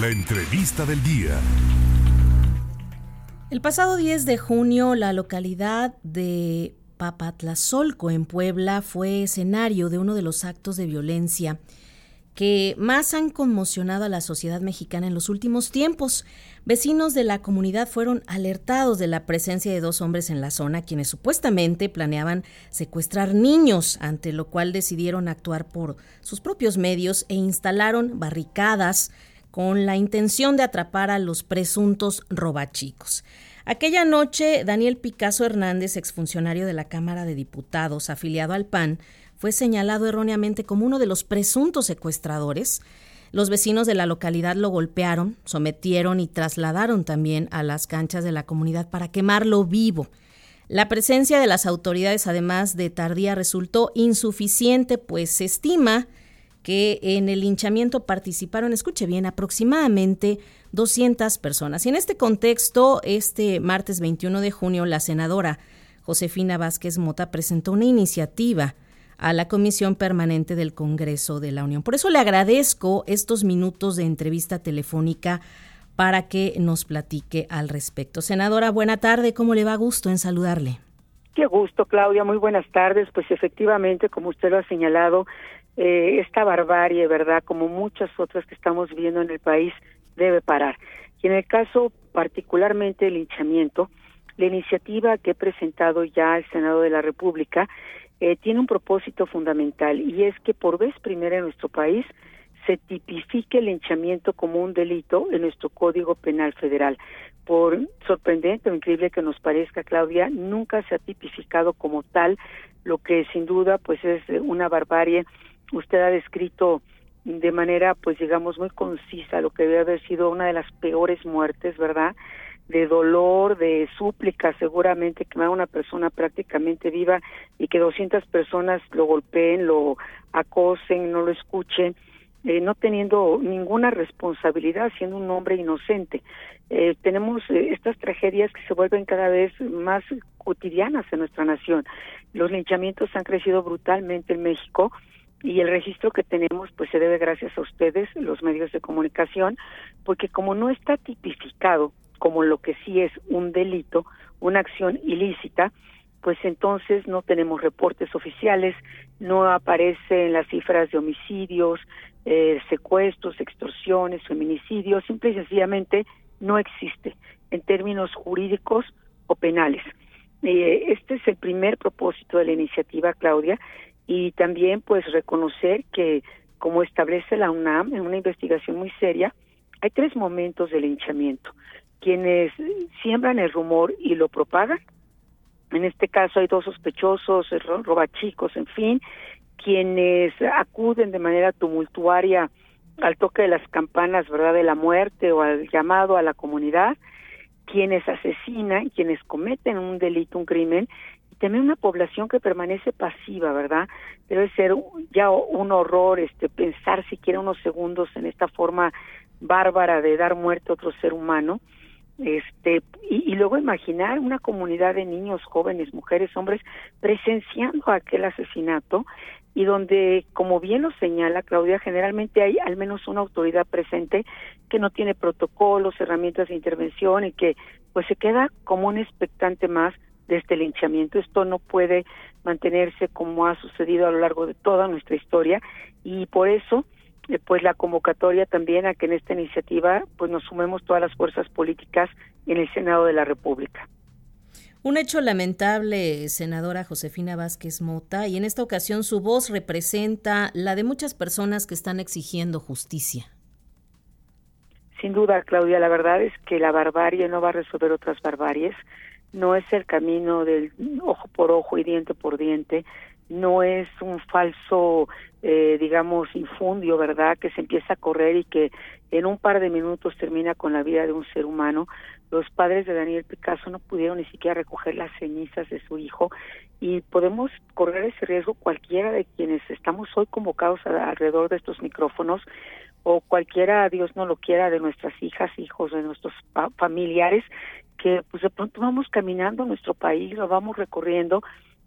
La entrevista del día. El pasado 10 de junio, la localidad de Papatlazolco, en Puebla, fue escenario de uno de los actos de violencia que más han conmocionado a la sociedad mexicana en los últimos tiempos. Vecinos de la comunidad fueron alertados de la presencia de dos hombres en la zona, quienes supuestamente planeaban secuestrar niños, ante lo cual decidieron actuar por sus propios medios e instalaron barricadas con la intención de atrapar a los presuntos robachicos. Aquella noche, Daniel Picasso Hernández, exfuncionario de la Cámara de Diputados, afiliado al PAN, fue señalado erróneamente como uno de los presuntos secuestradores. Los vecinos de la localidad lo golpearon, sometieron y trasladaron también a las canchas de la comunidad para quemarlo vivo. La presencia de las autoridades, además de tardía, resultó insuficiente, pues se estima que en el linchamiento participaron, escuche bien, aproximadamente 200 personas. Y en este contexto, este martes 21 de junio, la senadora Josefina Vázquez Mota presentó una iniciativa a la Comisión Permanente del Congreso de la Unión. Por eso le agradezco estos minutos de entrevista telefónica para que nos platique al respecto. Senadora, buena tarde, ¿cómo le va? Gusto en saludarle. Qué gusto, Claudia, muy buenas tardes. Pues efectivamente, como usted lo ha señalado, eh, esta barbarie, ¿verdad? Como muchas otras que estamos viendo en el país, debe parar. Y en el caso particularmente del linchamiento, la iniciativa que he presentado ya al Senado de la República eh, tiene un propósito fundamental y es que por vez primera en nuestro país se tipifique el linchamiento como un delito en nuestro Código Penal Federal. Por sorprendente o increíble que nos parezca, Claudia, nunca se ha tipificado como tal, lo que sin duda pues es una barbarie usted ha descrito de manera, pues digamos, muy concisa lo que debe haber sido una de las peores muertes, ¿verdad? De dolor, de súplica, seguramente que una persona prácticamente viva y que 200 personas lo golpeen, lo acosen, no lo escuchen, eh, no teniendo ninguna responsabilidad, siendo un hombre inocente. Eh, tenemos eh, estas tragedias que se vuelven cada vez más cotidianas en nuestra nación. Los linchamientos han crecido brutalmente en México y el registro que tenemos pues se debe gracias a ustedes, los medios de comunicación, porque como no está tipificado como lo que sí es un delito, una acción ilícita, pues entonces no tenemos reportes oficiales, no aparece en las cifras de homicidios, eh, secuestros, extorsiones, feminicidios, simple y sencillamente no existe en términos jurídicos o penales. Eh, este es el primer propósito de la iniciativa, Claudia, y también pues reconocer que como establece la UNAM en una investigación muy seria, hay tres momentos del linchamiento. Quienes siembran el rumor y lo propagan, en este caso hay dos sospechosos, robachicos, en fin, quienes acuden de manera tumultuaria al toque de las campanas, ¿verdad?, de la muerte o al llamado a la comunidad, quienes asesinan, quienes cometen un delito, un crimen, tener una población que permanece pasiva, ¿verdad? Debe ser ya un horror este pensar siquiera unos segundos en esta forma bárbara de dar muerte a otro ser humano. Este y, luego imaginar una comunidad de niños, jóvenes, mujeres, hombres presenciando aquel asesinato y donde, como bien lo señala Claudia, generalmente hay al menos una autoridad presente que no tiene protocolos, herramientas de intervención y que pues se queda como un expectante más de este linchamiento. Esto no puede mantenerse como ha sucedido a lo largo de toda nuestra historia y por eso eh, pues la convocatoria también a que en esta iniciativa pues nos sumemos todas las fuerzas políticas en el Senado de la República. Un hecho lamentable, senadora Josefina Vázquez Mota, y en esta ocasión su voz representa la de muchas personas que están exigiendo justicia. Sin duda, Claudia, la verdad es que la barbarie no va a resolver otras barbaries no es el camino del ojo por ojo y diente por diente, no es un falso, eh, digamos, infundio, ¿verdad?, que se empieza a correr y que en un par de minutos termina con la vida de un ser humano. Los padres de Daniel Picasso no pudieron ni siquiera recoger las cenizas de su hijo y podemos correr ese riesgo cualquiera de quienes estamos hoy convocados alrededor de estos micrófonos o cualquiera, Dios no lo quiera, de nuestras hijas, hijos, de nuestros familiares que pues de pronto vamos caminando nuestro país, lo vamos recorriendo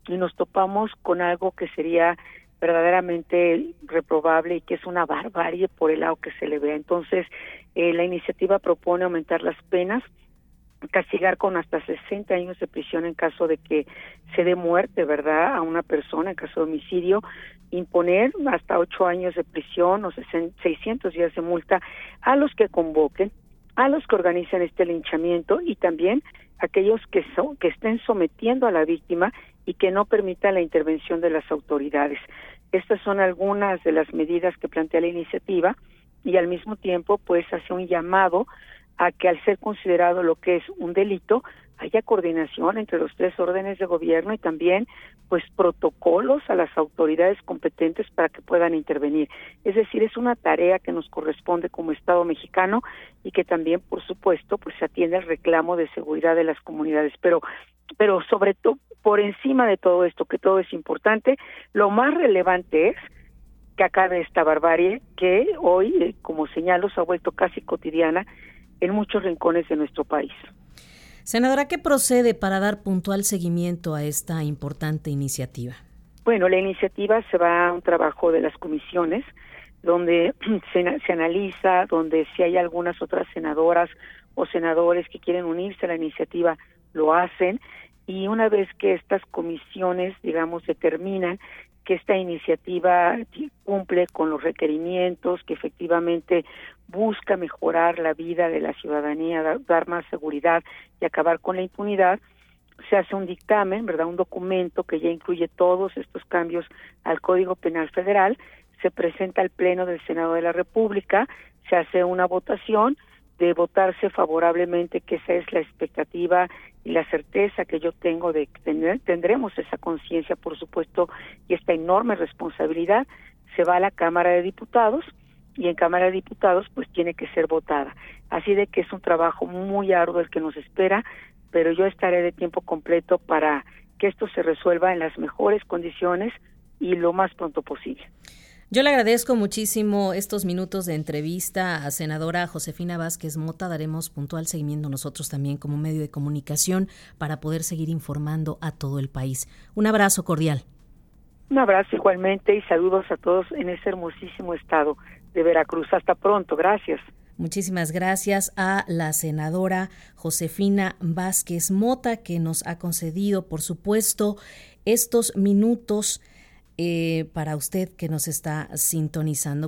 y nos topamos con algo que sería verdaderamente reprobable y que es una barbarie por el lado que se le vea. Entonces, Eh, la iniciativa propone aumentar las penas castigar con hasta 60 años de prisión en caso de que se dé muerte, ¿verdad?, a una persona en caso de homicidio, imponer hasta 8 años de prisión o 600 días de multa a los que convoquen, a los que organicen este linchamiento y también aquellos que son que estén sometiendo a la víctima y que no permitan la intervención de las autoridades. Estas son algunas de las medidas que plantea la iniciativa y al mismo tiempo pues hace un llamado a que al ser considerado lo que es un delito haya coordinación entre los tres órdenes de gobierno y también pues protocolos a las autoridades competentes para que puedan intervenir. Es decir, es una tarea que nos corresponde como Estado mexicano y que también, por supuesto, pues se atiende al reclamo de seguridad de las comunidades, pero pero sobre todo por encima de todo esto, que todo es importante, lo más relevante es que acabe esta barbarie que hoy, eh, como señalo, se ha vuelto casi cotidiana en muchos rincones de nuestro país. Senadora, ¿qué procede para dar puntual seguimiento a esta importante iniciativa? Bueno, la iniciativa se va a un trabajo de las comisiones donde se, se, analiza, donde si hay algunas otras senadoras o senadores que quieren unirse a la iniciativa, lo hacen. Y una vez que estas comisiones, digamos, determinan que esta iniciativa cumple con los requerimientos, que efectivamente busca mejorar la vida de la ciudadanía, dar más seguridad y acabar con la impunidad, se hace un dictamen, ¿verdad? Un documento que ya incluye todos estos cambios al Código Penal Federal, se presenta al Pleno del Senado de la República, se hace una votación de votarse favorablemente, que esa es la expectativa y la certeza que yo tengo de que tener, tendremos esa conciencia, por supuesto, y esta enorme responsabilidad, se va a la Cámara de Diputados y en Cámara de Diputados pues tiene que ser votada. Así de que es un trabajo muy arduo el que nos espera, pero yo estaré de tiempo completo para que esto se resuelva en las mejores condiciones y lo más pronto posible. Yo le agradezco muchísimo estos minutos de entrevista a senadora Josefina Vázquez Mota. Daremos puntual seguimiento nosotros también como medio de comunicación para poder seguir informando a todo el país. Un abrazo cordial. Un abrazo igualmente y saludos a todos en ese hermosísimo estado de Veracruz. Hasta pronto. Gracias. Muchísimas gracias a la senadora Josefina Vázquez Mota que nos ha concedido, por supuesto, estos minutos eh, para usted que nos está sintonizando.